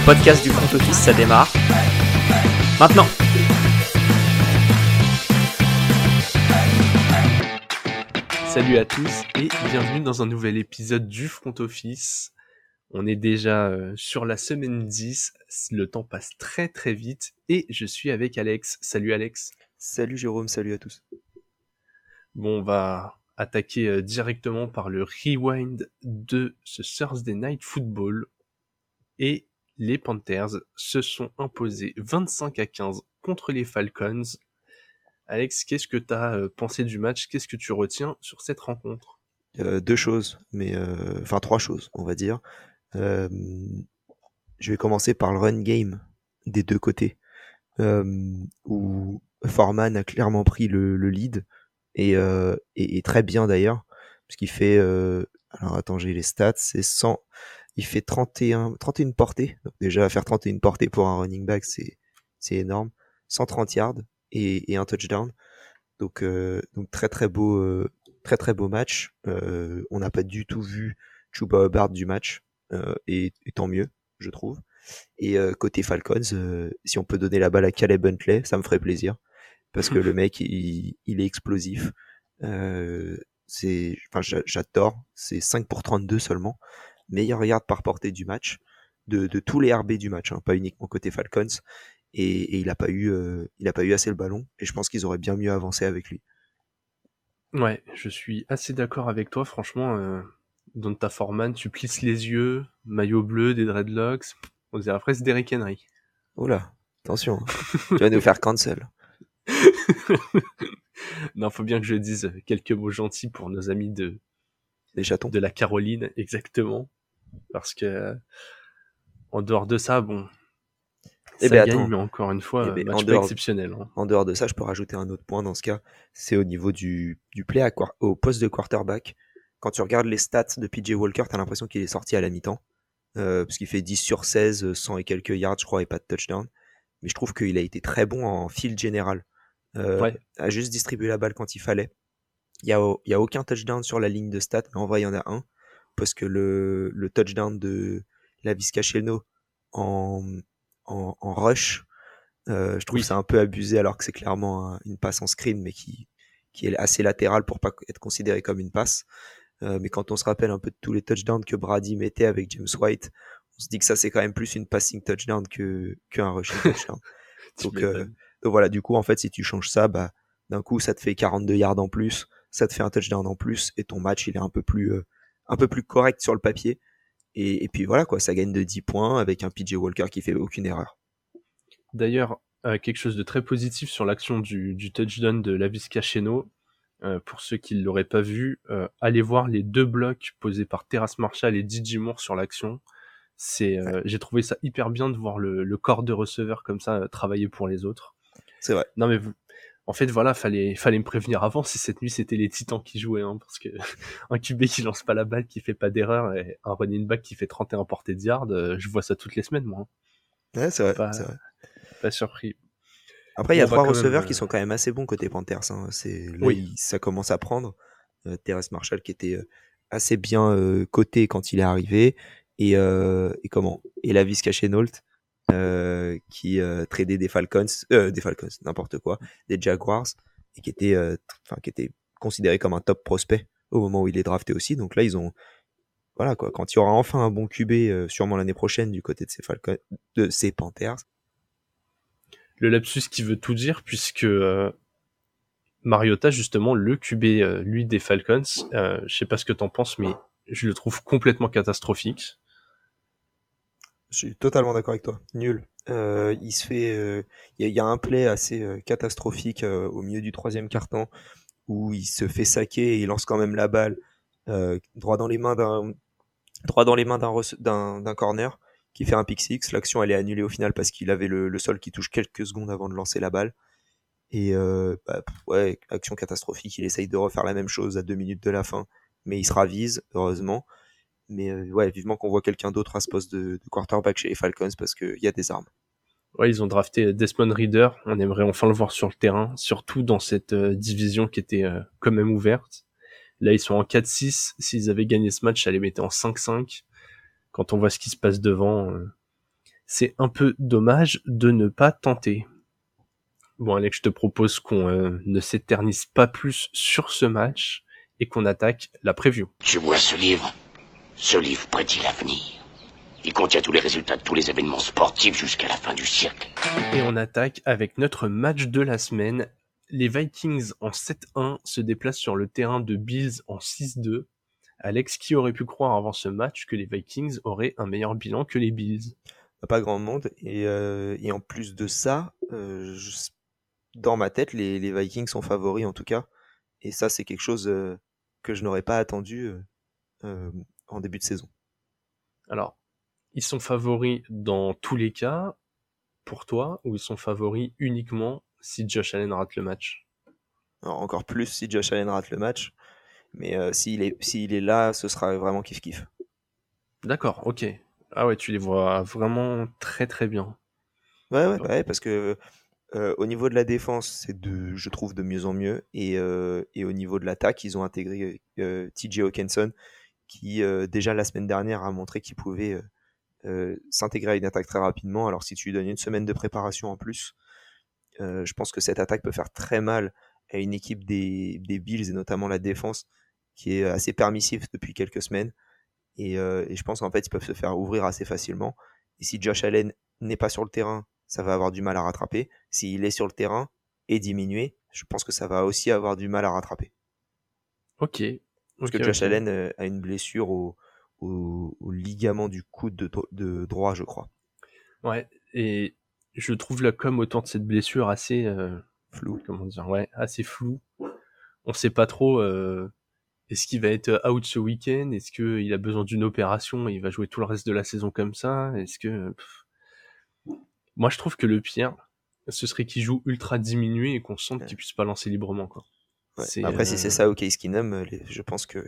Le podcast du front office, ça démarre. Maintenant. Salut à tous et bienvenue dans un nouvel épisode du front office. On est déjà euh, sur la semaine 10, le temps passe très très vite et je suis avec Alex. Salut Alex. Salut Jérôme, salut à tous. Bon, on va attaquer euh, directement par le rewind de ce Thursday Night Football et les Panthers se sont imposés 25 à 15 contre les Falcons. Alex, qu'est-ce que tu as euh, pensé du match? Qu'est-ce que tu retiens sur cette rencontre? Euh, Deux choses, mais enfin trois choses, on va dire. je vais commencer par le run game des deux côtés, où Foreman a clairement pris le, lead et, et, très bien d'ailleurs, parce qu'il fait, alors attends, j'ai les stats, c'est 100, il fait 31, 31 portées. Donc déjà, faire 31 portées pour un running back, c'est, c'est énorme. 130 yards et, et un touchdown. Donc, donc très très beau, très très beau match. on n'a pas du tout vu Chuba Hubbard du match, et, et, tant mieux, je trouve. Et côté Falcons, si on peut donner la balle à Caleb Huntley, ça me ferait plaisir parce que le mec, il, il est explosif. Euh, c'est, enfin, j'adore. C'est 5 pour 32 seulement. Meilleur yard par portée du match, de, de tous les RB du match, hein, pas uniquement côté Falcons. Et, et il a pas eu, euh, il a pas eu assez le ballon. Et je pense qu'ils auraient bien mieux avancé avec lui. Ouais, je suis assez d'accord avec toi. Franchement, euh, dans ta Foreman, tu plisses les yeux, maillot bleu, des dreadlocks. On dirait presque Derrick Henry. Oula, attention, hein. tu vas nous faire cancel. non, faut bien que je dise quelques mots gentils pour nos amis de les chatons de la Caroline, exactement, parce que en dehors de ça, bon, eh ça ben, gagne, mais encore une fois, eh ben, match en dehors, exceptionnel. Hein. En dehors de ça, je peux rajouter un autre point dans ce cas, c'est au niveau du, du play à, au poste de quarterback. Quand tu regardes les stats de PJ Walker, t'as l'impression qu'il est sorti à la mi-temps, euh, parce qu'il fait 10 sur 16, 100 et quelques yards, je crois, et pas de touchdown. Mais je trouve qu'il a été très bon en field général euh, à juste distribuer la balle quand il fallait. Il y a, y a aucun touchdown sur la ligne de stats, mais en vrai il y en a un parce que le, le touchdown de la Vizcacheno en, en, en rush, euh, je trouve que c'est un peu abusé alors que c'est clairement une passe en screen, mais qui, qui est assez latérale pour pas être considéré comme une passe. Euh, mais quand on se rappelle un peu de tous les touchdowns que Brady mettait avec James White, on se dit que ça c'est quand même plus une passing touchdown que qu'un rushing touchdown. Donc, euh, donc voilà, du coup, en fait, si tu changes ça, bah, d'un coup, ça te fait 42 yards en plus, ça te fait un touchdown en plus, et ton match, il est un peu plus, euh, un peu plus correct sur le papier. Et, et, puis voilà, quoi, ça gagne de 10 points avec un PJ Walker qui fait aucune erreur. D'ailleurs, euh, quelque chose de très positif sur l'action du, du, touchdown de Lavis Cacheno. Euh, pour ceux qui ne l'auraient pas vu, euh, allez voir les deux blocs posés par Terrace Marshall et DJ Moore sur l'action. C'est, j'ai trouvé ça hyper bien de voir le, le corps de receveur comme ça travailler pour les autres. C'est vrai. Non mais en fait voilà, fallait fallait me prévenir avant si cette nuit c'était les Titans qui jouaient hein, parce que un QB qui lance pas la balle, qui fait pas d'erreur et un running back qui fait 31 portées de yard, euh, je vois ça toutes les semaines moi. Hein. Ouais, c'est vrai, pas, vrai. Pas surpris. Après, il y a trois receveurs qui euh, sont quand même assez bons côté Panthers. Hein. C'est oui. ça commence à prendre. Euh, Terrence Marshall qui était euh, assez bien euh, coté quand il est arrivé et, et comment? Et la vis Cachenalt euh, qui euh, tradait des Falcons, euh, des Falcons, n'importe quoi, des Jaguars, et qui était, euh, enfin, qui était considéré comme un top prospect au moment où il est drafté aussi. Donc là, ils ont, voilà quoi, quand il y aura enfin un bon QB, euh, sûrement l'année prochaine du côté de ces Falcons, de ces Panthers. Le lapsus qui veut tout dire, puisque euh, Mariota, justement, le QB, lui, des Falcons, je sais pas ce que t'en penses, mais je le trouve complètement catastrophique. Je suis totalement d'accord avec toi. Nul. Euh, il se fait, euh, il y, a un play assez euh, catastrophique au milieu du troisième carton où il se fait saquer et il lance quand même la balle droit dans les mains d'un droit dans les mains d'un corner qui fait un pick six. L'action elle est annulée au final parce qu'il avait le, le, sol qui touche quelques secondes avant de lancer la balle. Et bah, ouais, action catastrophique. Il essaye de refaire la même chose à deux minutes de la fin, mais il se ravise heureusement. Mais euh, ouais, vivement qu'on voit quelqu'un d'autre à ce poste de, de, quarterback chez les Falcons parce qu'il y a des armes. Ouais, ils ont drafté Desmond Reader. On aimerait enfin le voir sur le terrain, surtout dans cette euh, division qui était euh, quand même ouverte. Là, ils sont en 4-6. S'ils avaient gagné ce match, ça les mettait en 5-5. Quand on voit ce qui se passe devant, c'est un peu dommage de ne pas tenter. Bon Alex, je te propose qu'on euh, ne s'éternise pas plus sur ce match et qu'on attaque la preview. Tu vois ce livre? Ce livre prédit l'avenir. Il contient tous les résultats de tous les événements sportifs jusqu'à la fin du siècle. Et on attaque avec notre match de la semaine. Les Vikings en 7-1 se déplacent sur le terrain de Bills en 6-2. Alex, qui aurait pu croire avant ce match que les Vikings auraient un meilleur bilan que les Bills? Pas grand monde. Et, euh, et en plus de ça, euh, je- dans ma tête, les, les Vikings sont favoris en tout cas. Et ça, c'est quelque chose euh, que je n'aurais pas attendu euh, euh, en début de saison. Alors, ils sont favoris dans tous les cas pour toi ou ils sont favoris uniquement si Josh Allen rate le match? Alors, encore plus si Josh Allen rate le match. Mais euh, s'il est, s'il est là, ce sera vraiment kiff-kiff. D'accord, ok. Ah ouais, tu les vois vraiment très très bien. Ouais, ouais, ouais, parce que euh, au niveau de la défense, c'est de, je trouve de mieux en mieux. Et, euh, et au niveau de l'attaque, ils ont intégré euh, TJ Hawkinson, qui euh, déjà la semaine dernière a montré qu'il pouvait euh, euh, s'intégrer à une attaque très rapidement. Alors si tu lui donnes une semaine de préparation en plus, je pense que cette attaque peut faire très mal à une équipe des, Bills et notamment la défense qui est assez permissive depuis quelques semaines. Et, et je pense qu'en fait, ils peuvent se faire ouvrir assez facilement. Et si Josh Allen n'est pas sur le terrain, ça va avoir du mal à rattraper. S'il est sur le terrain et diminué, je pense que ça va aussi avoir du mal à rattraper. Ok. Parce que Josh. Allen euh, a une blessure au, au, au ligament du coude de, dro- de droit, je crois. Ouais, et je trouve la com autour de cette blessure assez euh, Flou. comment dire, ouais, assez. On sait pas trop euh, est-ce qu'il va être out ce week-end, est-ce qu'il a besoin d'une opération? Et il va jouer tout le reste de la saison comme ça, est-ce que pff. moi je trouve que le pire ce serait qu'il joue ultra diminué et qu'on sente Ouais. qu'il puisse pas lancer librement quoi. Ouais. Après, euh, si c'est ça au Case Keenum, euh, je pense que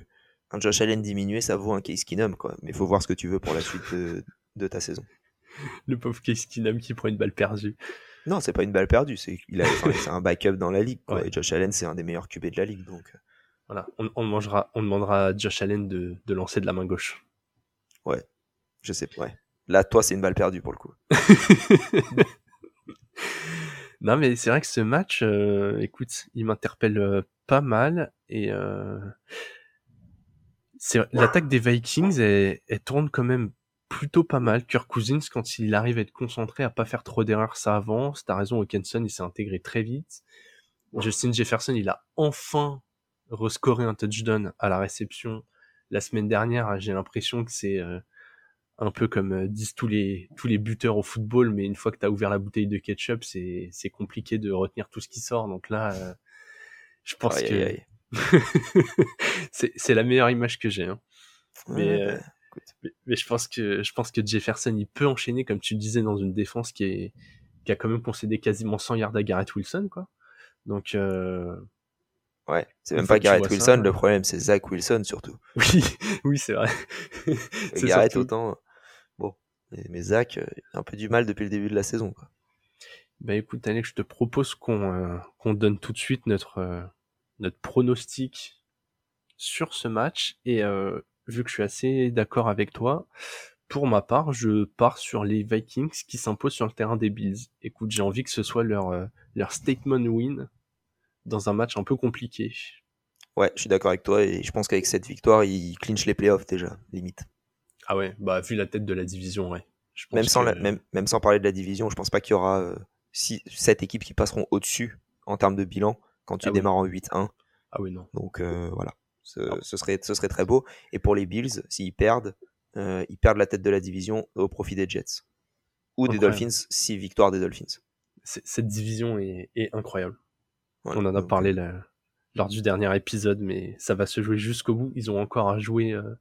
un Josh Allen diminué, ça vaut un Case Keenum, quoi. Mais il faut voir ce que tu veux pour la suite de, de ta saison. le pauvre Case Keenum qui prend une balle perdue. Non, c'est pas une balle perdue, c'est enfin, un backup dans la ligue. Quoi. Ouais. Et Josh Allen, c'est un des meilleurs QB de la ligue, donc euh, Voilà, on, on mangera, on demandera à Josh Allen de, de lancer de la main gauche. je sais. Ouais. Là, toi, c'est une balle perdue pour le coup. non, mais c'est vrai que ce match, euh, écoute, il m'interpelle euh, pas mal et euh, l'attaque des Vikings, elle, elle tourne quand même plutôt pas mal. Kirk Cousins, quand il arrive à être concentré, à pas faire trop d'erreurs, ça avance. T'as raison, Hawkinson, il s'est intégré très vite. Justin Jefferson, il a enfin rescoré un touchdown à la réception la semaine dernière. J'ai l'impression que c'est euh, un peu comme euh, disent tous les tous les buteurs au football, mais une fois que tu as ouvert la bouteille de ketchup, c'est c'est compliqué de retenir tout ce qui sort. Donc là, euh, je pense Aïe, que aïe, c'est la meilleure image que j'ai. Hein. Mais, Ouais, euh, bah, mais, mais je pense que je pense que Jefferson il peut enchaîner comme tu le disais dans une défense qui est qui a quand même concédé quasiment 100 yards à Garrett Wilson quoi. Donc euh, ouais. C'est même pas Garrett Wilson, ça, le euh, problème, c'est Zach Wilson surtout. oui oui c'est vrai. Garrett, autant. Bon. Mais, Zach, euh, il a un peu du mal depuis le début de la saison, quoi. Bah écoute Alex, je te propose qu'on euh, qu'on donne tout de suite notre euh, notre pronostic sur ce match et euh, vu que je suis assez d'accord avec toi, pour ma part, je pars sur les Vikings qui s'imposent sur le terrain des Bills. Écoute, j'ai envie que ce soit leur euh, leur statement win dans un match un peu compliqué. Ouais, je suis d'accord avec toi et je pense qu'avec cette victoire, il clinche les playoffs déjà, limite. Ah ouais, bah vu la tête de la division, ouais. Je pense Même sans, que- la- même, même sans parler de la division, je pense pas qu'il y aura euh, six, sept équipes qui passeront au-dessus en termes de bilan quand tu Ah oui. démarres en 8-1. Ah oui non. Donc euh, voilà, ce, Ah. ce serait, ce serait très beau. Et pour les Bills, s'ils perdent, euh, ils perdent la tête de la division au profit des Jets. Ou des. Dolphins, si victoire des Dolphins. Cette division est, est incroyable. Voilà, On en a donc, parlé euh, là- lors du dernier épisode, mais ça va se jouer jusqu'au bout. Ils ont encore à jouer euh,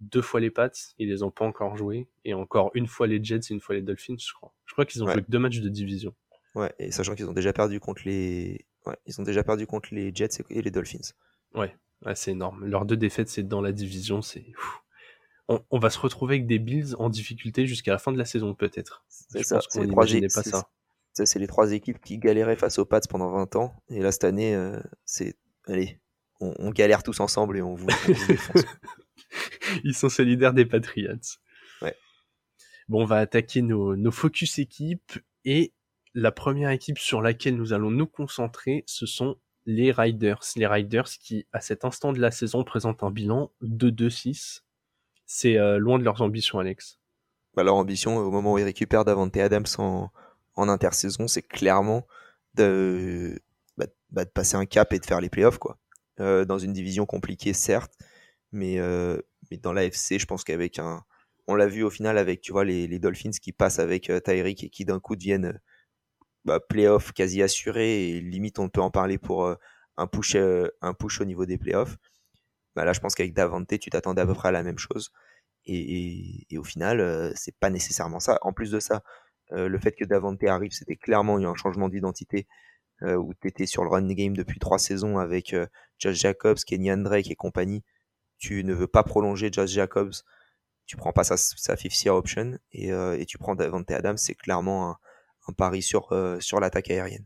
deux fois les Pats, ils les ont pas encore joués, et encore une fois les Jets et une fois les Dolphins, je crois. Je crois qu'ils ont Ouais. joué que deux matchs de division. Ouais, et sachant qu'ils ont déjà perdu contre les, ouais, ils ont déjà perdu contre les Jets et les Dolphins. Ouais, ouais c'est énorme. Leurs deux défaites, c'est dans la division, c'est. On, on va se retrouver avec des Bills en difficulté jusqu'à la fin de la saison, peut-être. Je ça, pense qu'on n'imaginait pas ça. Ça, c'est les trois équipes qui galéraient face aux Pats pendant 20 ans. Et là, cette année, euh, c'est, allez, on, on galère tous ensemble et on vous, on vous défonce. Ils sont solidaires des Patriots. Ouais. Bon, on va attaquer nos, nos focus équipes et la première équipe sur laquelle nous allons nous concentrer, ce sont les Riders. Les Riders qui, à cet instant de la saison, présentent un bilan de 2-6. C'est euh, loin de leurs ambitions, Alex. Bah, leur ambition, au moment où ils récupèrent Davante Adams en, en intersaison, c'est clairement de, bah, bah, de passer un cap et de faire les playoffs, quoi. Euh, dans une division compliquée, certes, mais, euh, mais dans l'AFC, je pense qu'avec un. On l'a vu au final avec, tu vois, les, Dolphins qui passent avec euh, Tyreek et qui d'un coup deviennent bah, playoffs quasi assurés et limite on peut en parler pour euh, un, push, euh, un push au niveau des playoffs. Là, je pense qu'avec Davante, tu t'attendais à peu près à la même chose. Et, et, au final, euh, c'est pas nécessairement ça. En plus de ça, euh, le fait que Davante arrive, c'était clairement un changement d'identité euh, où tu étais sur le run game depuis trois saisons avec euh, Josh Jacobs, Kenyan Drake et compagnie. Tu ne veux pas prolonger Josh Jacobs, tu prends pas sa, sa fifth year option et, tu prends Davante Adams, c'est clairement un, pari sur, l'attaque aérienne.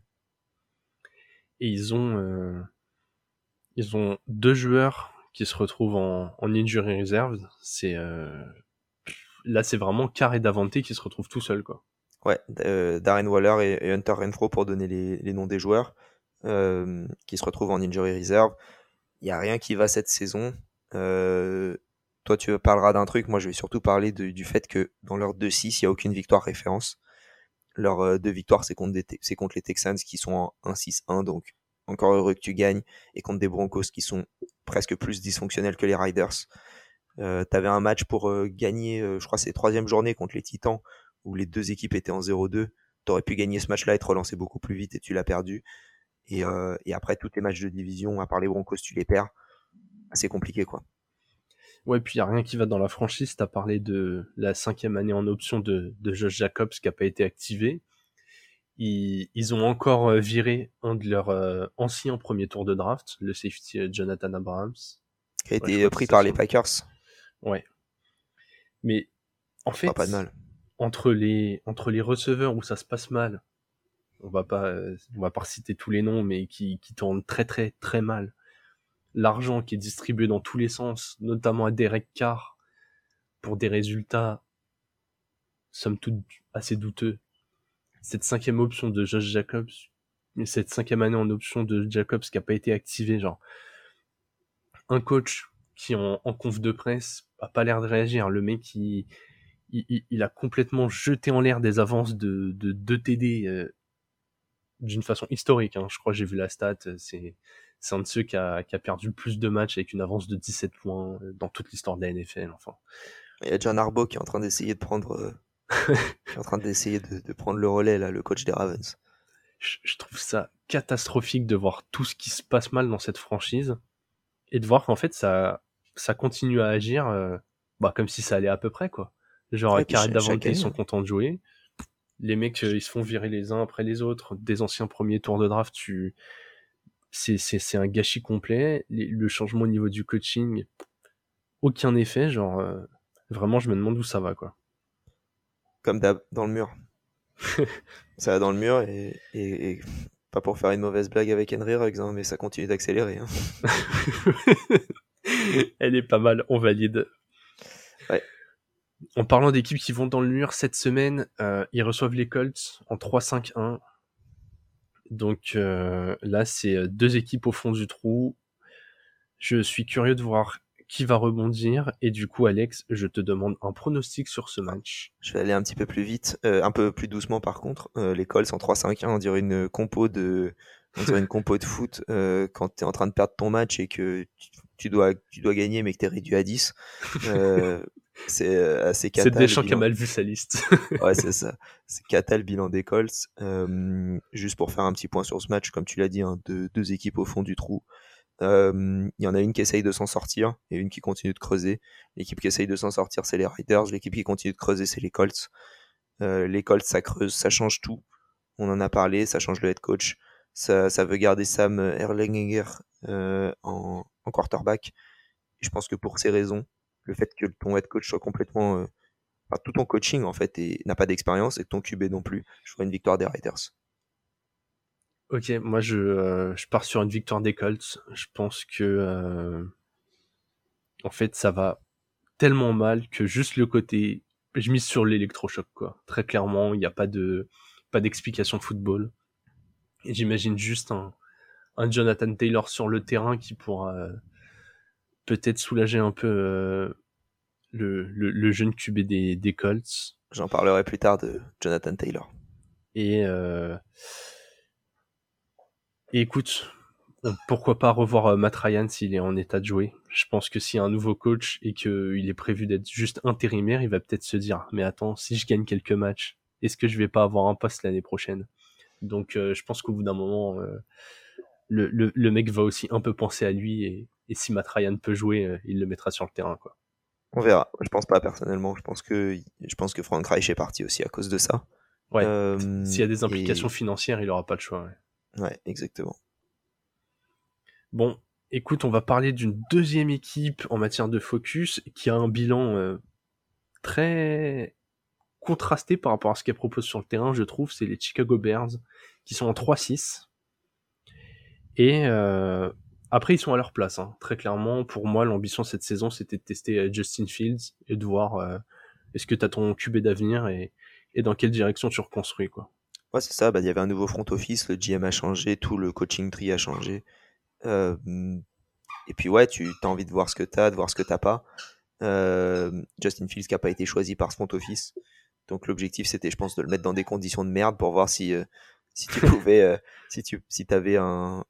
Et ils ont, deux joueurs qui se retrouvent en, injury reserve. Là, c'est vraiment Carr et Davante qui se retrouvent tout quoi. Ouais, euh, Darren Waller et, Hunter Renfro pour donner les, les noms des joueurs euh, qui se retrouvent en injury reserve. Il n'y a rien qui va cette saison. Euh, toi, tu parleras d'un truc. Moi, je vais surtout parler du fait que dans leur 2-6, il n'y a aucune victoire référence. Leurs euh, deux victoires, c'est contre, les Texans qui sont en 1-6-1. Donc, encore heureux que tu gagnes. Et contre des Broncos qui sont presque plus dysfonctionnels que les Riders. Euh, tu avais un match pour euh, gagner, je crois, c'est troisième journée contre les Titans où les deux équipes étaient en 0-2. T'aurais pu gagner ce match-là et te relancer beaucoup plus vite et tu l'as perdu. Et, euh, et après, tous tes matchs de division, à part les Broncos, tu les perds. C'est compliqué, quoi. Ouais, puis il n'y a rien qui va dans la franchise. Tu as parlé de la cinquième année en option de, de Josh Jacobs qui n'a pas été activé. Ils, ils ont encore euh, viré un de leurs euh, anciens premiers tours de draft, le safety Jonathan Abrahams. Qui a été pris par les Packers. Ouais. Mais en fait, pas de mal. Entre les entre les receveurs où ça se passe mal, on va pas on va pas citer tous les noms, mais qui qui tournent très très très mal. L'argent qui est distribué dans tous les sens, notamment à Derek Carr, pour des résultats somme toute assez douteux. Cette cinquième option de Josh Jacobs, cette cinquième année en option de Jacobs qui a pas été activée, genre un coach qui en, en conf de presse a pas l'air de réagir. Le mec, il, il, il- il a complètement jeté en l'air des avances de, de 2 TD euh, d'une façon historique. Hein. Je crois que j'ai vu la stat. euh, C'est c'est un de ceux qui a, qui a perdu le plus de matchs avec une avance de 17 points euh, dans toute l'histoire de la NFL. Enfin, Il y a John Harbaugh qui est en train d'essayer de prendre, euh, qui est en train d'essayer de, de prendre le relais, là, le coach des Ravens. je, je trouve ça catastrophique de voir tout ce qui se passe mal dans cette franchise et de voir qu'en fait ça ça continue à agir euh, bah, comme si ça allait à peu près quoi. Genre Ouais, ils sont contents de jouer. Les mecs euh, ils se font virer les uns après les autres. Des anciens premiers tours de draft, tu c'est c'est c'est un gâchis complet. Le changement au niveau du coaching, aucun effet. Genre euh, vraiment je me demande où ça va quoi. Comme d'hab, dans le mur. ça va dans le mur et, et, et pas pour faire une mauvaise blague avec Henry Ruggs, hein, mais ça continue d'accélérer. Hein. Elle est pas mal, on valide. En parlant d'équipes qui vont dans le mur, cette semaine, euh, ils reçoivent les Colts en 3-5-1. Donc euh, là, c'est euh, deux équipes au fond du trou. Je suis curieux de voir qui va rebondir. Et du coup, Alex, je te demande un pronostic sur ce match. Je vais aller un petit peu plus vite, un peu plus doucement par contre. Les Colts en 3-5-1, on dirait une compo de, compo de foot quand tu es en train de perdre ton match et que tu, tu dois, tu dois gagner mais que tu es réduit à 10. C'est euh, assez C'est Deschamps qui a mal vu sa liste. Ouais, c'est ça. C'est cata le bilan des Colts. Euh, juste pour faire un petit point sur ce match, comme tu l'as dit, hein, deux, deux équipes au fond du trou. Euh, Il y en a une qui essaye de s'en sortir et une qui continue de creuser. L'équipe qui essaye de s'en sortir, c'est les Riders. L'équipe qui continue de creuser, c'est les Colts. Euh, les Colts, ça creuse, ça change tout. On en a parlé, ça change le head coach. Ça, ça veut garder Sam Erlinger euh, en, en quarterback. Et je pense que pour ces raisons, le fait que ton head coach soit complètement euh, tout ton coaching en fait et n'a pas d'expérience et ton QB non plus. Je vois une victoire des Raiders. Ok, moi je, euh, je pars sur une victoire des Colts. Je pense que euh, en fait ça va tellement mal que juste le côté je mise sur l'électrochoc, quoi. Très clairement, il n'y a pas de, pas d'explication de football. J'imagine juste un, un Jonathan Taylor sur le terrain qui pourra peut-être soulager un peu euh, le, le, jeune QB des, des Colts. J'en parlerai plus tard de Jonathan Taylor. Et, euh, et écoute, pourquoi pas revoir Matt Ryan s'il est en état de jouer. Je pense que s'il y a un nouveau coach et qu'il est prévu d'être juste intérimaire, il va peut-être se dire, mais attends, si je gagne quelques matchs, est-ce que je vais pas avoir un poste l'année prochaine? Donc je pense qu'au bout d'un moment, le, le, le, mec va aussi un peu penser à lui et, et si Matt Ryan peut jouer, euh, il le mettra sur le terrain. Quoi. On verra. Je pense pas personnellement. Je pense que je pense que Frank Reich est parti aussi à cause de ça. Ouais. Euh, S'il y a des implications financières, il aura pas le choix. Ouais, ouais exactement. Bon, écoute, on va parler d'une deuxième équipe en matière de focus qui a un bilan euh, très contrasté par rapport à ce qu'elle propose sur le terrain, je trouve. C'est les Chicago Bears qui sont en 3-6 et euh, après, ils sont à leur place. Hein. Très clairement, pour moi, l'ambition cette saison, c'était de tester euh, Justin Fields et de voir euh, est-ce que tu as ton QB d'avenir et, et, dans quelle direction tu reconstruis. Quoi. Ouais, c'est ça. Bah, il y avait un nouveau front office, le GM a changé, tout le coaching tree a changé. Euh, et puis, ouais, tu as envie de voir ce que tu as, de voir ce que tu pas. Euh, Justin Fields qui n'a pas été choisi par ce front office. Donc, l'objectif, c'était, je pense, de le mettre dans des conditions de merde pour voir si, si tu pouvais, si tu si avais un,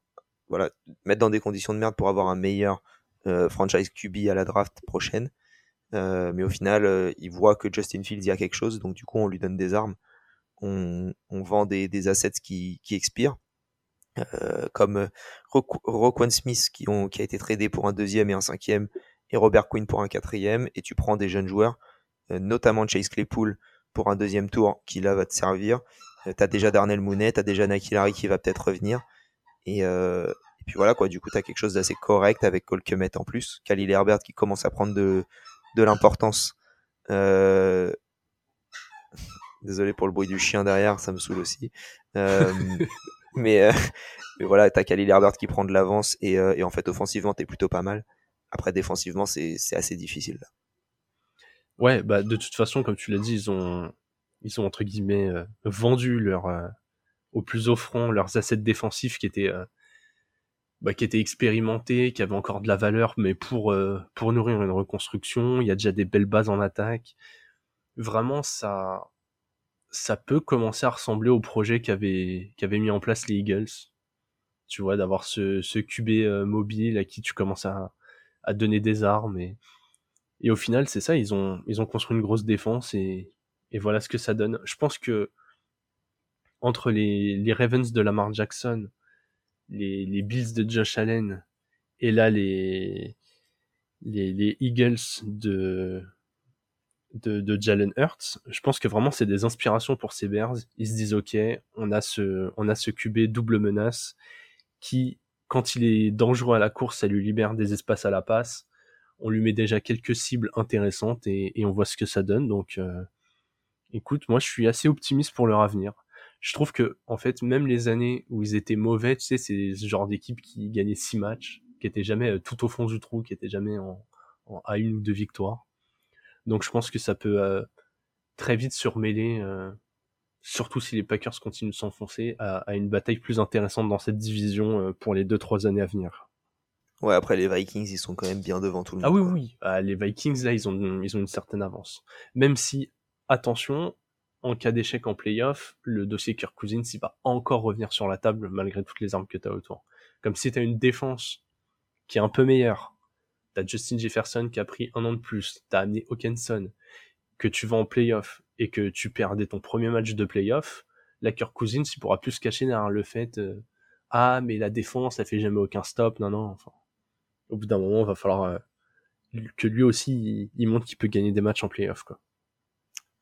voilà, mettre dans des conditions de merde pour avoir un meilleur euh, franchise QB à la draft prochaine. Euh, mais au final, euh, il voit que Justin Fields y a quelque chose, donc du coup, on lui donne des armes. On, on vend des, des, assets qui, qui expirent, comme Roquan Smith qui, ont, qui a été tradé pour un deuxième et un cinquième, et Robert Quinn pour un quatrième, et tu prends des jeunes joueurs, notamment Chase Claypool pour un deuxième tour qui là va te servir. t'as déjà Darnell Mooney, t'as déjà Nakilari qui va peut-être revenir. Euh, et, puis voilà, quoi. Du coup, tu as quelque chose d'assez correct avec Colquemet en plus. Khalil Herbert qui commence à prendre de, de l'importance. Euh, désolé pour le bruit du chien derrière, ça me saoule aussi. Euh, mais, mais, voilà, t'as Khalil Herbert qui prend de l'avance et, et, en fait, offensivement, t'es plutôt pas mal. Après, défensivement, c'est assez difficile. Ouais, bah de toute façon, comme tu l'as dit, ils ont, ils ont entre guillemets vendu leur, au plus offrant leurs assets défensifs qui étaient euh, bah, qui étaient expérimentés, qui avaient encore de la valeur, mais pour euh, pour nourrir une reconstruction, il y a déjà des belles bases en attaque. Vraiment, ça ça peut commencer à ressembler au projet qu'avaient qu'avaient mis en place les Eagles. Tu vois, d'avoir ce, ce QB euh, mobile à qui tu commences à, à donner des armes et, et au final, c'est ça, ils ont, ils ont construit une grosse défense et, et voilà ce que ça donne. Je pense que entre les, les Ravens de Lamar Jackson, les, les Bills de Josh Allen, et là les, les, les Eagles de, de, de Jalen Hurts, je pense que vraiment c'est des inspirations pour ces Bears. Ils se disent ok, on a ce, on a ce QB double menace qui, quand il est dangereux à la course, ça lui libère des espaces à la passe. On lui met déjà quelques cibles intéressantes et, et on voit ce que ça donne. Donc, euh, écoute, moi je suis assez optimiste pour leur avenir je trouve que en fait même les années où ils étaient mauvais, tu sais, c'est ce genre d'équipe qui gagnait six matchs, qui était jamais euh, tout au fond du trou, qui était jamais en, à une ou deux victoires. Donc je pense que ça peut euh, très vite surmêler, euh, surtout si les Packers continuent de s'enfoncer, à, une bataille plus intéressante dans cette division pour les deux trois années à venir. Ouais, après les Vikings, ils sont quand même bien devant tout le ah monde. Ah oui, oui, ah, les Vikings là, ils ont ils ont une certaine avance. Même si attention, en cas d'échec en playoff, le dossier Kirk Cousins, il va encore revenir sur la table malgré toutes les armes que tu as autour. Comme si tu une défense qui est un peu meilleure. Tu as Justin Jefferson qui a pris un an de plus. Tu as amené Hawkinson, que tu vas en playoff et que tu perdais ton premier match de playoff. La Kirk Cousins, il pourra plus se cacher derrière le fait euh, Ah, mais la défense, ça fait jamais aucun stop. Non, non. Enfin, au bout d'un moment, il va falloir euh, que lui aussi, il, il montre qu'il peut gagner des matchs en playoff. Quoi.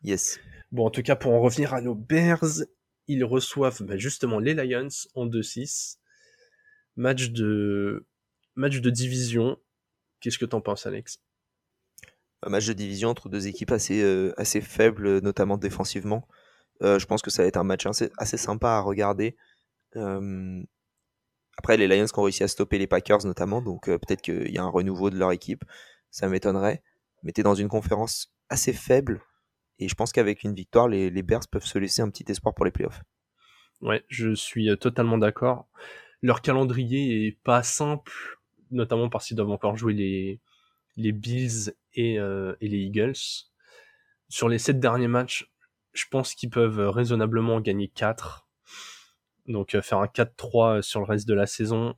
Yes. Bon, en tout cas, pour en revenir à nos Bears, ils reçoivent bah, justement les Lions en 2-6. Match de, match de division. Qu'est-ce que t'en penses, Alex? Un match de division entre deux équipes assez, euh, assez faibles, notamment défensivement. Euh, je pense que ça va être un match assez, assez sympa à regarder. Euh, après, les Lions qui ont réussi à stopper les Packers notamment, donc peut-être qu'il y a un renouveau de leur équipe. Ça m'étonnerait. Mais t'es dans une conférence assez faible Et je pense qu'avec une victoire, les, Bears peuvent se laisser un petit espoir pour les playoffs. Ouais, je suis totalement d'accord. Leur calendrier est pas simple, notamment parce qu'ils doivent encore jouer les, les Bills et, et les Eagles. Sur les sept derniers matchs, je pense qu'ils peuvent raisonnablement gagner 4. Donc faire un 4-3 sur le reste de la saison,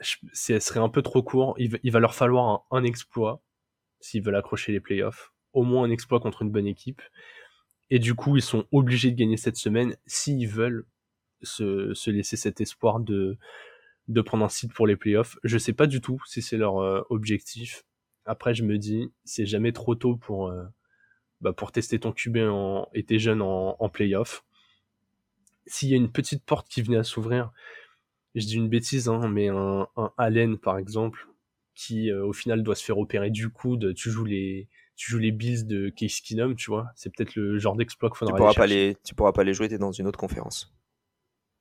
ce serait un peu trop court. Il, va leur falloir un, exploit s'ils veulent accrocher les playoffs. Au moins un exploit contre une bonne équipe. Et du coup, ils sont obligés de gagner cette semaine s'ils veulent se, laisser cet espoir de, de prendre un site pour les playoffs. Je sais pas du tout si c'est leur euh, objectif. Après, je me dis, c'est jamais trop tôt pour, euh, bah, pour tester ton QB en, et tes jeunes en, en playoff. S'il y a une petite porte qui venait à s'ouvrir, je dis une bêtise, hein, mais un, Allen par exemple, qui euh, au final doit se faire opérer du coude, tu joues les, tu joues les Bills de Case Keenum, tu vois, c'est peut-être le genre d'exploit qu'il faudra tu pourras pas les, Tu pourras pas les jouer, t'es dans une autre conférence.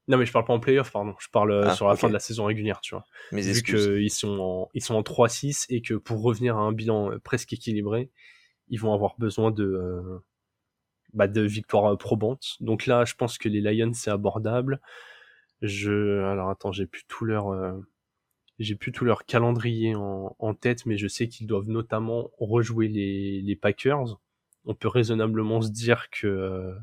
Non, mais je parle pas en playoff, pardon. Je parle euh, ah, sur la fin de la saison régulière, tu vois. Mais Vu qu'ils sont en, ils sont en 3-6 et que pour revenir à un bilan euh, presque équilibré, ils vont avoir besoin de, bah, de victoires probantes. Donc là, je pense que les Lions, c'est abordable. Je, alors attends, j'ai plus tout leur, euh, j'ai plus tout leur calendrier en, en tête, mais je sais qu'ils doivent notamment rejouer les, les Packers. On peut raisonnablement se dire que euh,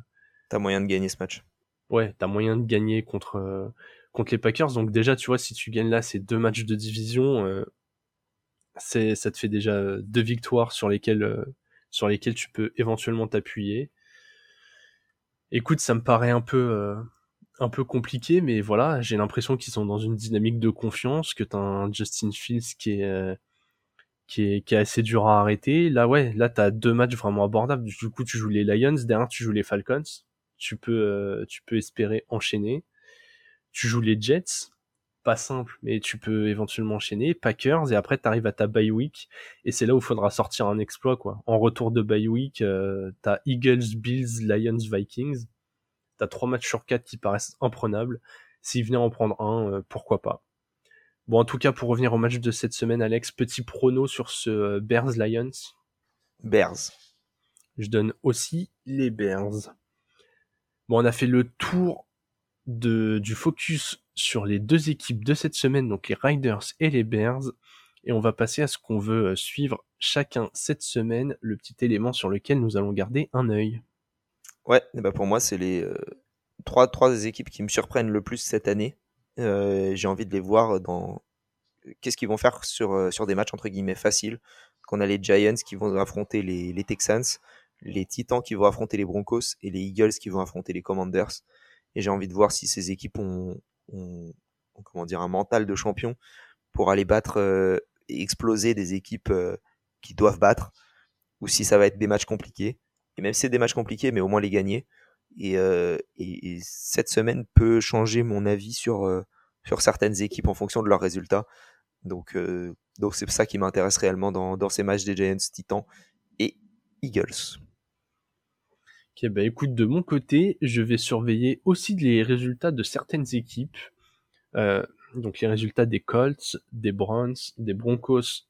t'as moyen de gagner ce match. Ouais, t'as moyen de gagner contre euh, contre les Packers. Donc déjà, tu vois, si tu gagnes là ces deux matchs de division, euh, c'est ça te fait déjà deux victoires sur lesquelles sur lesquelles tu peux éventuellement t'appuyer. Écoute, ça me paraît un peu un peu compliqué, mais voilà, j'ai l'impression qu'ils sont dans une dynamique de confiance, que t'as un Justin Fields qui est, euh, qui est, qui est assez dur à arrêter. Là, ouais, là, t'as deux matchs vraiment abordables. Du coup, tu joues les Lions, derrière, tu joues les Falcons. Tu peux, euh, tu peux espérer enchaîner. Tu joues les Jets. Pas simple, mais tu peux éventuellement enchaîner. Packers, et après, t'arrives à ta bye week. Et c'est là où faudra sortir un exploit, quoi. En retour de bye week, euh, t'as Eagles, Bills, Lions, Vikings T'as trois matchs sur quatre qui paraissent imprenables. S'il venait en prendre un, euh, pourquoi pas? Bon, en tout cas, pour revenir au match de cette semaine, Alex, petit prono sur ce euh, Bears Lions. Bears. Je donne aussi les Bears. Bon, on a fait le tour de, du focus sur les deux équipes de cette semaine, donc les Riders et les Bears. Et on va passer à ce qu'on veut euh, suivre chacun cette semaine, le petit élément sur lequel nous allons garder un œil. Ouais, bah pour moi, c'est les euh, trois, trois équipes qui me surprennent le plus cette année. Euh, j'ai envie de les voir dans qu'est-ce qu'ils vont faire sur, euh, sur des matchs entre guillemets faciles. Qu'on a les Giants qui vont affronter les, les, Texans, les Titans qui vont affronter les Broncos et les Eagles qui vont affronter les Commanders. Et j'ai envie de voir si ces équipes ont, ont, comment dire un mental de champion pour aller battre et exploser des équipes qui doivent battre ou si ça va être des matchs compliqués. Et même si c'est des matchs compliqués, mais au moins les gagner. Et, euh, et, cette semaine peut changer mon avis sur, euh, sur certaines équipes en fonction de leurs résultats. Donc euh, donc c'est ça qui m'intéresse réellement dans, dans ces matchs des Giants, Titans et Eagles. Ok, bah écoute, de mon côté, je vais surveiller aussi les résultats de certaines équipes. donc les résultats des Colts, des Browns, des Broncos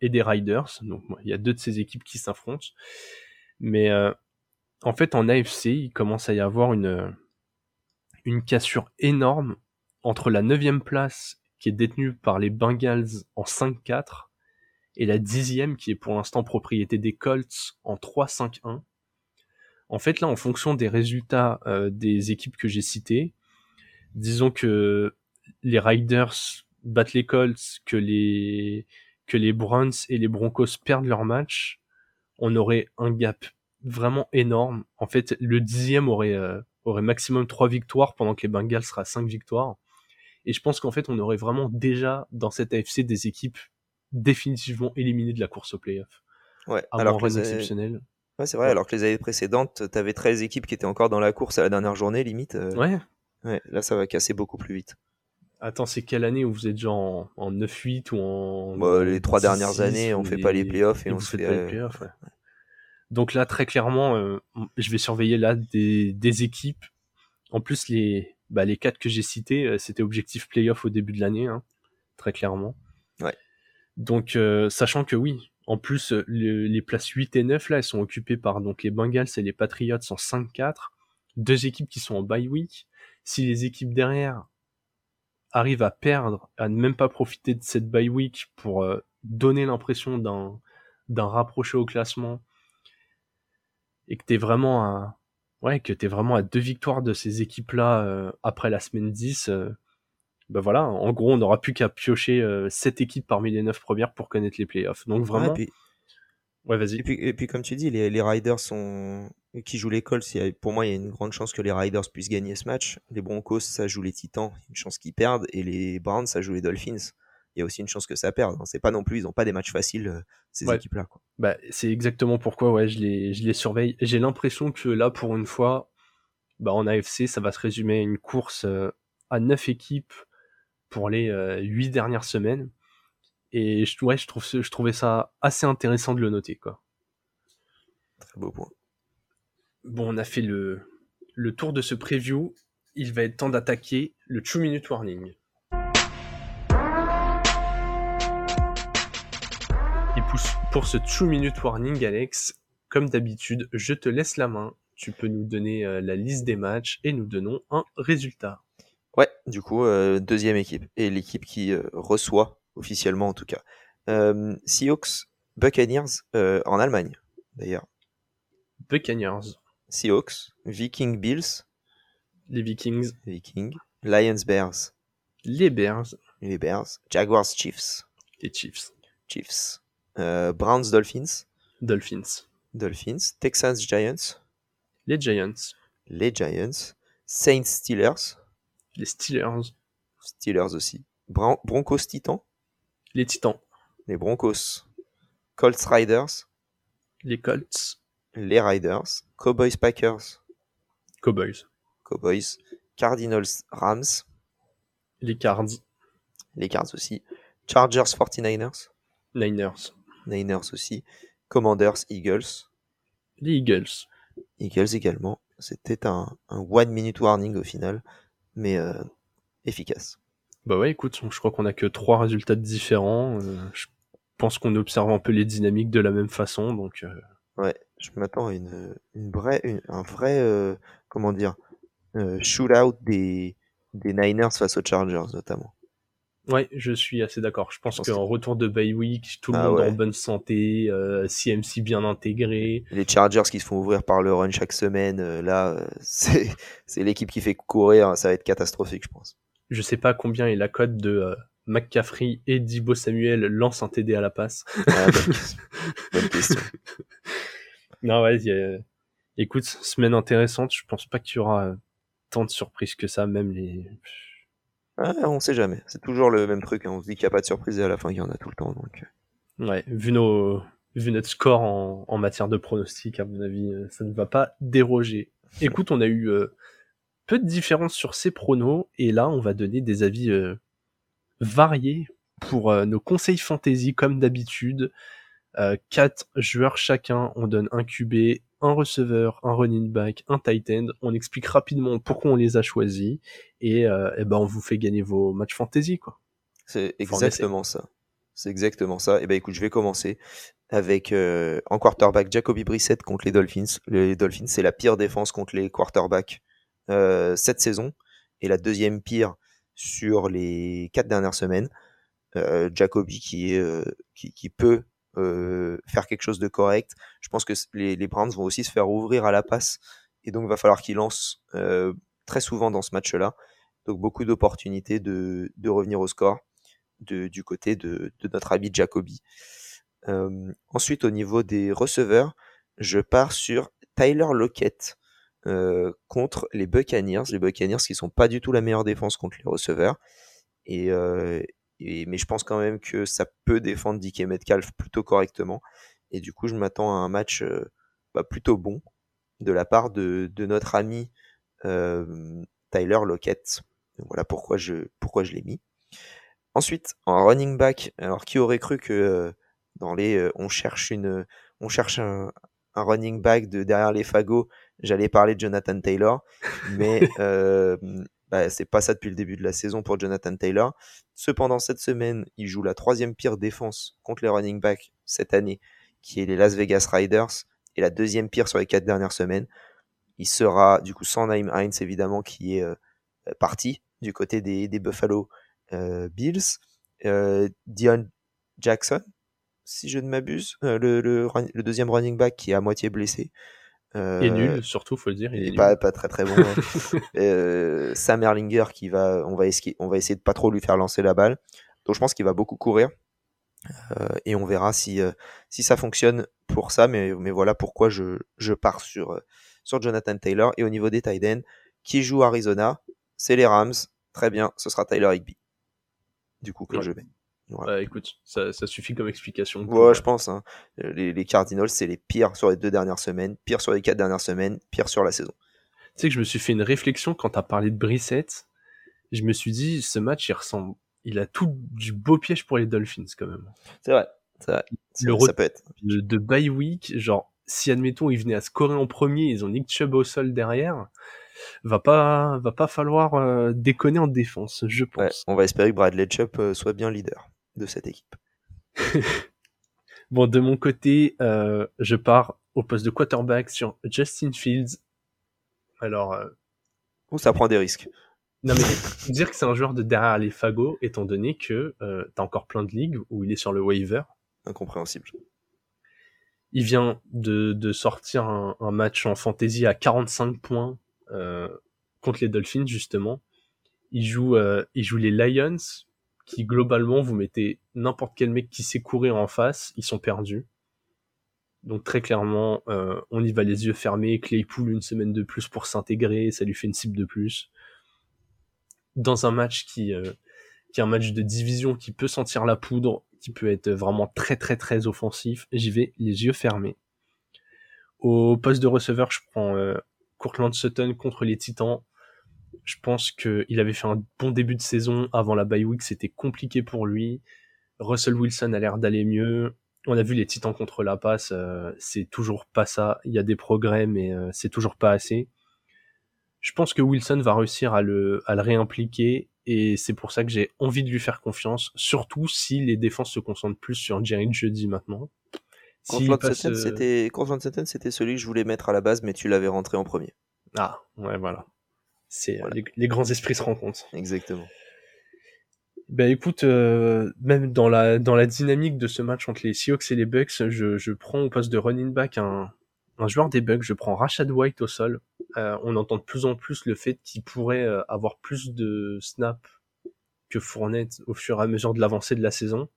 et des Riders. Donc il y a deux de ces équipes qui s'affrontent. Mais euh, en fait, en AFC, il commence à y avoir une, une cassure énorme entre la neuvième place qui est détenue par les Bengals en 5-4 et la dixième qui est pour l'instant propriété des Colts en 3-5-1. En fait, là, en fonction des résultats euh, des équipes que j'ai citées, disons que les Riders battent les Colts, que les que les Browns et les Broncos perdent leur match, on aurait un gap vraiment énorme. En fait, le dixième aurait, euh, aurait maximum trois victoires pendant que les Bengals sera à cinq victoires. Et je pense qu'en fait, on aurait vraiment déjà dans cette AFC des équipes définitivement éliminées de la course au playoff. Ouais, alors que exceptionnel. Ouais, c'est vrai, alors que les années précédentes, t'avais 13 équipes qui étaient encore dans la course à la dernière journée, limite. Euh, ouais. Ouais, là, ça va casser beaucoup plus vite. Attends, c'est quelle année où vous êtes genre en, 9-8 ou en. Bah, les trois dernières années, on fait pas les playoffs et, on se fait. Pas les playoffs, ouais. Donc là, très clairement, euh, je vais surveiller là des, équipes. En plus, les, bah, les quatre que j'ai cités, euh, c'était objectif playoff au début de l'année, hein, très clairement. Ouais. Donc, euh, sachant que oui, En plus, euh, le- les places 8 et 9, là, elles sont occupées par donc, les Bengals et les Patriots en 5-4. Deux équipes qui sont en bye week. Si les équipes derrière arrivent à perdre, à ne même pas profiter de cette bye week pour euh, donner l'impression d'un d'un rapproché au classement et que t'es vraiment à ouais que t'es vraiment à deux victoires de ces équipes là après la semaine 10 euh, bah voilà en gros on n'aura plus qu'à piocher euh, sept équipes parmi les neuf premières pour connaître les playoffs. Donc vraiment et, puis, ouais vas-y. et, puis, et puis, comme tu dis, les, les Riders sont... qui jouent l'école. Pour moi, il y a une grande chance que les Riders puissent gagner ce match. Les Broncos, ça joue les Titans. Il y a une chance qu'ils perdent. Et les Browns, ça joue les Dolphins. Il y a aussi une chance que ça perde. C'est pas non plus, ils n'ont pas des matchs faciles, euh, ces Ouais. équipes-là. Bah, c'est exactement pourquoi ouais, je, les, je les surveille. J'ai l'impression que là, pour une fois, bah, en AFC, ça va se résumer à une course euh, à 9 équipes pour les euh, 8 dernières semaines. Et je, ouais, je, trouve, je trouvais ça assez intéressant de le noter. Quoi. Très beau point. Bon, on a fait le, le tour de ce preview. Il va être temps d'attaquer le 2 minute warning. Et pour, pour ce 2 minute warning, Alex, comme d'habitude, je te laisse la main. Tu peux nous donner euh, la liste des matchs et nous donnons un résultat. Ouais, du coup, euh, deuxième équipe. Et l'équipe qui euh, reçoit, officiellement en tout cas. Seahawks, Buccaneers en Allemagne, d'ailleurs. Buccaneers, Seahawks, Viking Bills, les Vikings, Viking, Lions Bears, les Bears, les Bears, Jaguars Chiefs, les Chiefs, Chiefs, euh, Browns Dolphins, Dolphins, Dolphins, Texans Giants, les Giants, les Giants, Saints Steelers, les Steelers, Steelers aussi, Bron- Broncos Titans, les Titans, les Broncos, Colts Riders, les Colts, les Riders, Cowboys Packers, Cowboys, Cowboys, Cardinals Rams, les Cards, les Cards aussi, Chargers 49ers, Niners, Niners aussi, Commanders Eagles, les Eagles, Eagles également. C'était un, un one minute warning au final, mais euh, efficace. Bah ouais, écoute, je crois qu'on a que trois résultats différents. euh, je pense qu'on observe un peu les dynamiques de la même façon, donc euh, Ouais, je m'attends à une, une vraie, une- un vrai, euh, comment dire, euh, shootout des, des Niners face aux Chargers notamment. ouais, je suis assez d'accord. Je pense pense qu'en retour de bye week, tout le Ah monde ouais. en bonne santé, euh, CMC bien intégré. Les Chargers qui se font ouvrir par le run chaque semaine, euh, là, euh, c'est l'équipe qui fait courir, hein, ça va être catastrophique, je pense. Je sais pas combien est la cote de euh, McCaffrey et Dibo Samuel lance un TD à la passe. Ah, bonne question. Bonne question. Non, ouais, y a- écoute, semaine intéressante. Je pense pas qu'il y aura euh, tant de surprises que ça, même les. Ah, on sait jamais. C'est toujours le même truc. hein. On se dit qu'il n'y a pas de surprise et à la fin, il y en a tout le temps. Donc, euh, Ouais, vu nos, vu notre score en, en matière de pronostic, à mon avis, euh, ça ne va pas déroger. Écoute, on a eu euh, peu de différences sur ces pronos, et là, on va donner des avis euh, variés pour euh, nos conseils fantasy, comme d'habitude. Euh, quatre joueurs chacun, on donne un QB, un receveur, un running back, un tight end. On explique rapidement pourquoi on les a choisis, et, euh, eh ben, on vous fait gagner vos matchs fantasy, quoi. c'est exactement ça. C'est exactement ça. Et ben écoute, je vais commencer avec euh, en quarterback Jacoby Brissett contre les Dolphins. Les Dolphins, c'est la pire défense contre les quarterbacks euh, cette saison et la deuxième pire sur les quatre dernières semaines. Euh, Jacoby qui est euh, qui, qui peut euh, faire quelque chose de correct. Je pense que les, les Browns vont aussi se faire ouvrir à la passe et donc va falloir qu'ils lancent euh, très souvent dans ce match-là. Donc beaucoup d'opportunités de, de revenir au score du côté de, notre ami Jacoby. Euh, ensuite, au niveau des receveurs, je pars sur Tyler Lockett contre les Buccaneers. Les Buccaneers qui sont pas du tout la meilleure défense contre les receveurs. Et, et- mais je pense quand même que ça peut défendre DK Metcalf plutôt correctement. Et du coup, je m'attends à un match euh, bah, plutôt bon de la part de, de notre ami euh, Tyler Lockett. Donc Voilà pourquoi je, pourquoi je l'ai mis. Ensuite, en running back, alors qui aurait cru que euh, dans les, euh, on cherche une, on cherche un, un running back de derrière les fagots, j'allais parler de Jonathan Taylor, mais euh, Bah, c'est pas ça depuis le début de la saison pour Jonathan Taylor. Cependant, cette semaine, il joue la troisième pire défense contre les running backs cette année, qui est les Las Vegas Riders, et la deuxième pire sur les quatre dernières semaines. Il sera du coup sans Naim Hines évidemment qui est euh, parti du côté des, Buffalo euh, Bills. Euh, Dion Jackson, si je ne m'abuse, le, deuxième running back qui est à moitié blessé. Euh, et nul, surtout, faut le dire. Il est pas, pas, très très bon. hein. euh, Sam Erlinger qui va, on va, essayer, on va essayer de pas trop lui faire lancer la balle. Donc je pense qu'il va beaucoup courir. Euh, et on verra si, euh, si ça fonctionne pour ça. Mais, mais voilà pourquoi je, je pars sur, euh, sur Jonathan Taylor. Et au niveau des tight ends, qui joue Arizona, c'est les Rams. Très bien, ce sera Tyler Higby. Du coup, que Ouais. je mets. Bah, écoute, ça, ça suffit comme explication. Ouais, je pense. Hein. Les, les Cardinals, c'est les pires sur les deux dernières semaines, pires sur les quatre dernières semaines, pires sur la saison. Tu sais que je me suis fait une réflexion quand t'as parlé de Brissette. Je me suis dit, ce match, il ressemble. Il a tout du beau piège pour les Dolphins, quand même. C'est vrai. Vrai. Le Ça- peut être. De, de bye week, genre, si admettons, ils venaient à scorer en premier, ils ont Nick Chubb au sol derrière, va pas, va pas falloir euh, déconner en défense, je Ouais, pense. on va espérer que Bradley Chubb euh, soit bien leader de cette équipe. Bon, de mon côté, euh, je pars au poste de quarterback sur Justin Fields. Alors, euh, ça prend des risques. non mais dire que c'est un joueur de derrière les fagots, étant donné que euh, t'as encore plein de ligues où il est sur le waiver. Incompréhensible. Il vient de, de sortir un, un match en fantasy à 45 points euh, contre les Dolphins justement. Il joue, il joue les Lions, qui globalement vous mettez n'importe quel mec qui sait courir en face, ils sont perdus. Donc très clairement, euh, on y va les yeux fermés. Claypool une semaine de plus pour s'intégrer, ça lui fait une cible de plus. Dans un match qui, euh, est un match de division qui peut sentir la poudre, qui peut être vraiment très très très offensif, j'y vais les yeux fermés. Au poste de receveur, je prends euh, Courtland Sutton contre les Titans. Je pense qu'il avait fait un bon début de saison avant la bye week, c'était compliqué pour lui. Russell Wilson a l'air d'aller mieux. On a vu les Titans contre la passe, euh, c'est toujours pas ça. Il y a des progrès, mais euh, c'est toujours pas assez. Je pense que Wilson va réussir à le, à le réimpliquer et c'est pour ça que j'ai envie de lui faire confiance, surtout si les défenses se concentrent plus sur Jerry Jeudi maintenant. Sutton, euh, c'était celui que je voulais mettre à la base, mais tu l'avais rentré en premier. Ah, ouais, voilà. C'est Voilà. les, les grands esprits se rencontrent. Exactement. Ben écoute, euh, même dans la dans la dynamique de ce match entre les Seahawks et les Bucks, je, je prends au poste de running back un, un joueur des Bucks, je prends Rashad White au sol. Euh, on entend de plus en plus le fait qu'il pourrait euh, avoir plus de snaps que Fournette au fur et à mesure de l'avancée de la saison.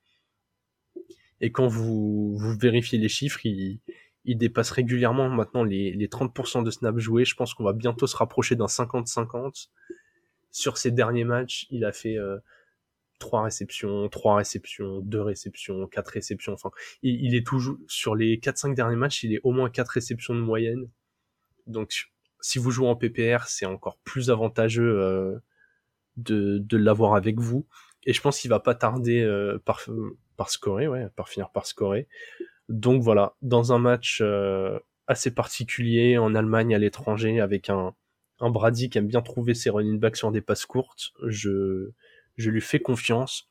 Et quand vous, vous vérifiez les chiffres, il, il dépasse régulièrement maintenant les, les 30% de snaps joués. Je pense qu'on va bientôt se rapprocher d'un 50-50. Sur ses derniers matchs, il a fait euh, 3 réceptions, 3 réceptions, 2 réceptions, 4 réceptions. Enfin, il, est toujours sur les 4-5 derniers matchs, il est au moins 4 réceptions de moyenne. Donc, si vous jouez en PPR, c'est encore plus avantageux euh, de, de l'avoir avec vous. Et je pense qu'il va pas tarder euh, par, par scorer, ouais, par finir par scorer. Donc voilà, dans un match euh, assez particulier en Allemagne à l'étranger avec un, un Brady qui aime bien trouver ses running backs sur des passes courtes, je, je lui fais confiance.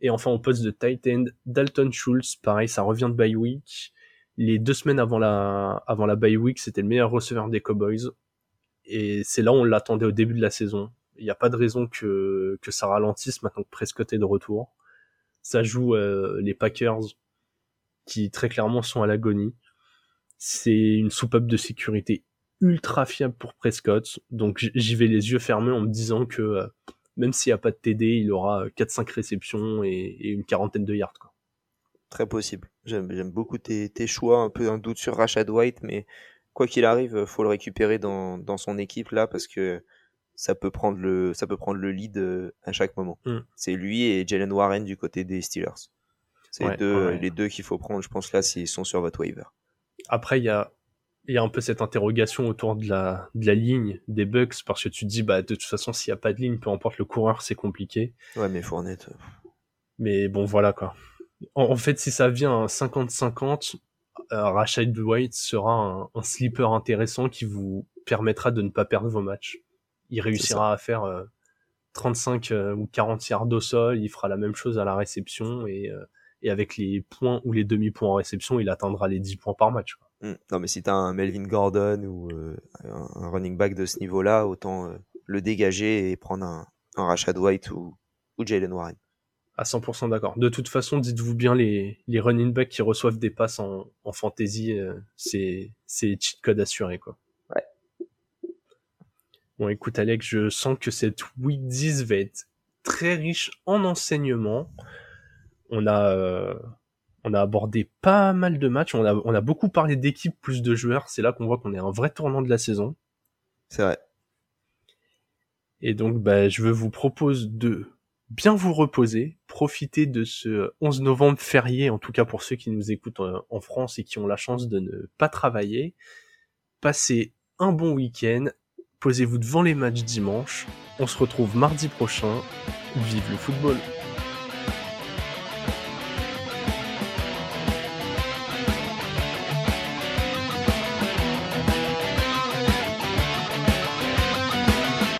Et enfin, au poste de tight end, Dalton Schultz, pareil, ça revient de bye week. Les deux semaines avant la, avant la bye week, c'était le meilleur receveur des Cowboys. Et c'est là où on l'attendait au début de la saison. Il n'y a pas de raison que, que ça ralentisse maintenant que Prescott est de retour. Ça joue euh, les Packers qui très clairement sont à l'agonie. C'est une soupape de sécurité ultra fiable pour Prescott. Donc j'y vais les yeux fermés en me disant que euh, même s'il n'y a pas de TD, il aura 4-5 réceptions et, et une quarantaine de yards. Quoi. Très possible. J'aime beaucoup tes, tes choix, un peu un doute sur Rashad White, mais quoi qu'il arrive, faut le récupérer dans, dans son équipe là parce que ça peut prendre le, ça peut prendre le lead euh, à chaque moment. Mm. C'est lui et Jalen Warren du côté des Steelers. C'est Ouais, les deux, ouais, ouais. les deux qu'il faut prendre, je pense là, s'ils sont sur votre waiver. Après, il y a, y a un peu cette interrogation autour de la, de la ligne des Bucks parce que tu te dis, bah, de toute façon, s'il n'y a pas de ligne, peu importe le coureur, c'est compliqué. Ouais, mais Fournette. euh, Mais bon, voilà quoi. En, en fait, si ça vient à 50-50, euh, Rashad White sera un, un sleeper intéressant qui vous permettra de ne pas perdre vos matchs. il réussira à faire 35 ou 40 yards au sol, il fera la même chose à la réception et, et avec les points ou les demi-points en réception, il atteindra les 10 points par match. Mmh. Non, mais si t'as un Melvin Gordon ou un running back de ce niveau-là, autant le dégager et prendre un, un Rashad White ou, ou Jalen Warren. À 100% d'accord. De toute façon, dites-vous bien, les, les running backs qui reçoivent des passes en, en fantasy, euh, c'est, cheat code assuré, quoi. Ouais. Bon, écoute, Alex, je sens que cette week 10 va être très riche en enseignements. On a, euh, on a abordé pas mal de matchs. On a, on a beaucoup parlé d'équipes plus de joueurs. C'est là qu'on voit qu'on est un vrai tournant de la saison. C'est vrai. Et donc, bah, je vous propose de bien vous reposer, profiter de ce 11 novembre férié, en tout cas pour ceux qui nous écoutent en France et qui ont la chance de ne pas travailler. Passez un bon week-end, posez-vous devant les matchs dimanche. On se retrouve mardi prochain. Vive le football!